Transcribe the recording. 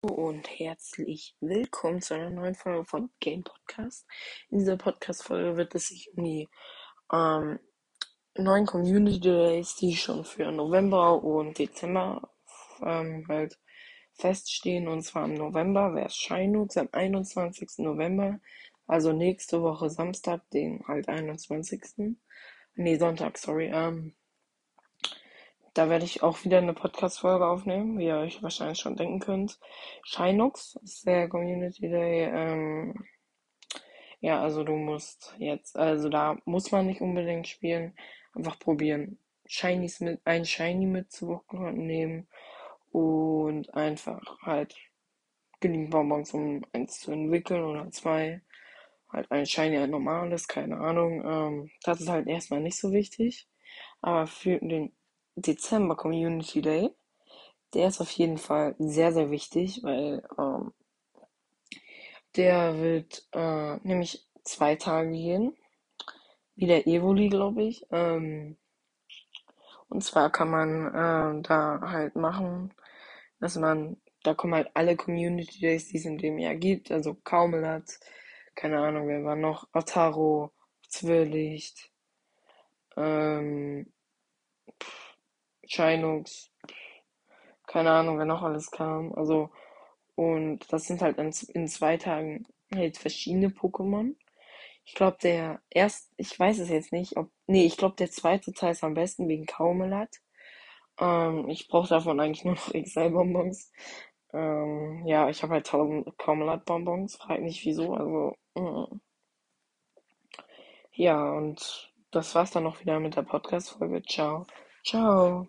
und herzlich willkommen zu einer neuen Folge von Game Podcast. In dieser Podcast-Folge wird es sich um die ähm, neuen Community Days, die schon für November und Dezember ähm, halt feststehen. Und zwar im November wäre es Shinux am 21. November, also nächste Woche Samstag, den halt 21. Nee, Sonntag, sorry. Ähm, da werde ich auch wieder eine Podcast-Folge aufnehmen, wie ihr euch wahrscheinlich schon denken könnt. Shinux ist der Community Day. Ähm, ja, also du musst jetzt, also da muss man nicht unbedingt spielen, einfach probieren. Shinies mit, ein Shiny mitzunehmen und einfach halt genügend Bonbons, um eins zu entwickeln oder zwei. Halt ein Shiny, ein normales, keine Ahnung. Ähm, das ist halt erstmal nicht so wichtig. Aber für den Dezember Community Day. Der ist auf jeden Fall sehr, sehr wichtig, weil ähm, der wird äh, nämlich zwei Tage gehen. Wie der Evoli, glaube ich. Ähm, und zwar kann man äh, da halt machen, dass man, da kommen halt alle Community Days, die es in dem Jahr gibt. Also Kaumelat, keine Ahnung, wer war noch, Ataro, Zwirlicht, ähm, Shinux, keine Ahnung, wer noch alles kam. Also, und das sind halt in, in zwei Tagen halt verschiedene Pokémon. Ich glaube, der erst, ich weiß es jetzt nicht, ob, nee, ich glaube, der zweite Teil ist am besten wegen Kaumelat. Ähm, ich brauche davon eigentlich nur noch XL-Bonbons. Ähm, ja, ich habe halt 1000 Kaumelat-Bonbons, frag nicht wieso, also, mm. ja, und das war's dann noch wieder mit der Podcast-Folge. Ciao. Ciao.